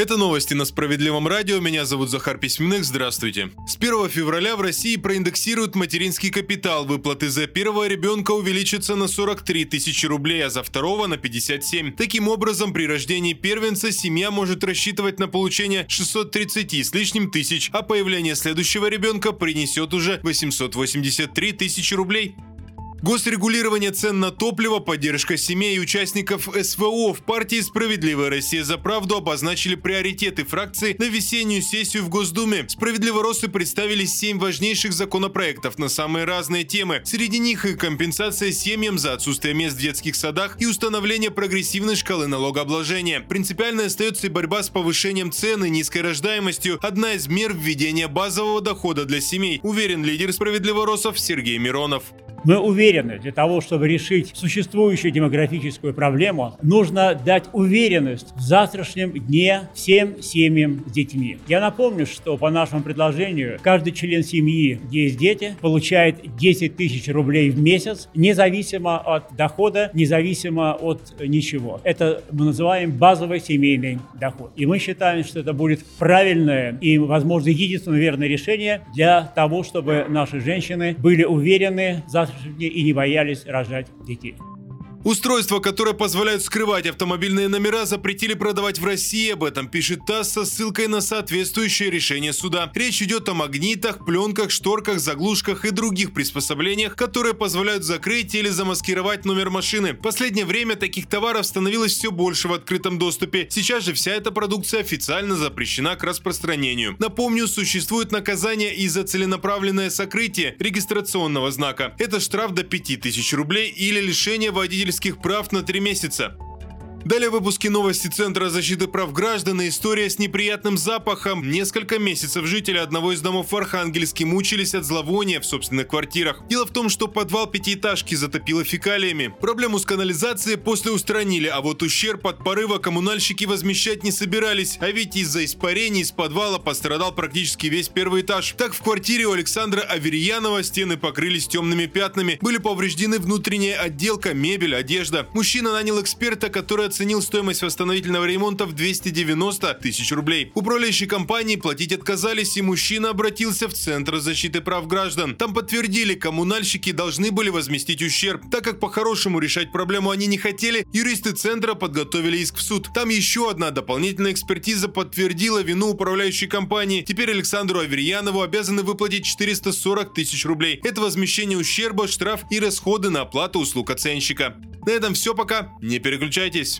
Это новости на Справедливом радио. Меня зовут Захар Письменных. Здравствуйте. С 1 февраля в России проиндексируют материнский капитал. Выплаты за первого ребенка увеличатся на 43 тысячи рублей, а за второго на 57. Таким образом, при рождении первенца семья может рассчитывать на получение 630 с лишним тысяч, а появление следующего ребенка принесет уже 883 тысячи рублей. Госрегулирование цен на топливо, поддержка семей и участников СВО в партии «Справедливая Россия за правду» обозначили приоритеты фракции на весеннюю сессию в Госдуме. Справедливоросы представили семь важнейших законопроектов на самые разные темы. Среди них и компенсация семьям за отсутствие мест в детских садах и установление прогрессивной шкалы налогообложения. Принципиально остается и борьба с повышением цен и низкой рождаемостью, одна из мер введения базового дохода для семей, уверен лидер справедливоросов Сергей Миронов. Мы уверены, для того, чтобы решить существующую демографическую проблему, нужно дать уверенность в завтрашнем дне всем семьям с детьми. Я напомню, что по нашему предложению каждый член семьи, где есть дети, получает 10 тысяч рублей в месяц, независимо от дохода, независимо от ничего. Это мы называем базовый семейный доход. И мы считаем, что это будет правильное и, возможно, единственное верное решение для того, чтобы наши женщины были уверены за и не боялись рожать детей. Устройства, которые позволяют скрывать автомобильные номера, запретили продавать в России. Об этом пишет ТАСС со ссылкой на соответствующее решение суда. Речь идет о магнитах, пленках, шторках, заглушках и других приспособлениях, которые позволяют закрыть или замаскировать номер машины. В последнее время таких товаров становилось все больше в открытом доступе. Сейчас же вся эта продукция официально запрещена к распространению. Напомню, существует наказание и за целенаправленное сокрытие регистрационного знака. Это штраф до 5000 рублей или лишение водителя водительских прав на три месяца. Далее в выпуске новости Центра защиты прав граждан и история с неприятным запахом. Несколько месяцев жители одного из домов в Архангельске мучились от зловония в собственных квартирах. Дело в том, что подвал пятиэтажки затопило фекалиями. Проблему с канализацией после устранили, а вот ущерб от порыва коммунальщики возмещать не собирались. А ведь из-за испарений из подвала пострадал практически весь первый этаж. Так в квартире у Александра Аверьянова стены покрылись темными пятнами. Были повреждены внутренняя отделка, мебель, одежда. Мужчина нанял эксперта, который оценил стоимость восстановительного ремонта в 290 тысяч рублей. Управляющие компании платить отказались, и мужчина обратился в Центр защиты прав граждан. Там подтвердили, коммунальщики должны были возместить ущерб. Так как по-хорошему решать проблему они не хотели, юристы Центра подготовили иск в суд. Там еще одна дополнительная экспертиза подтвердила вину управляющей компании. Теперь Александру Аверьянову обязаны выплатить 440 тысяч рублей. Это возмещение ущерба, штраф и расходы на оплату услуг оценщика. На этом все пока. Не переключайтесь.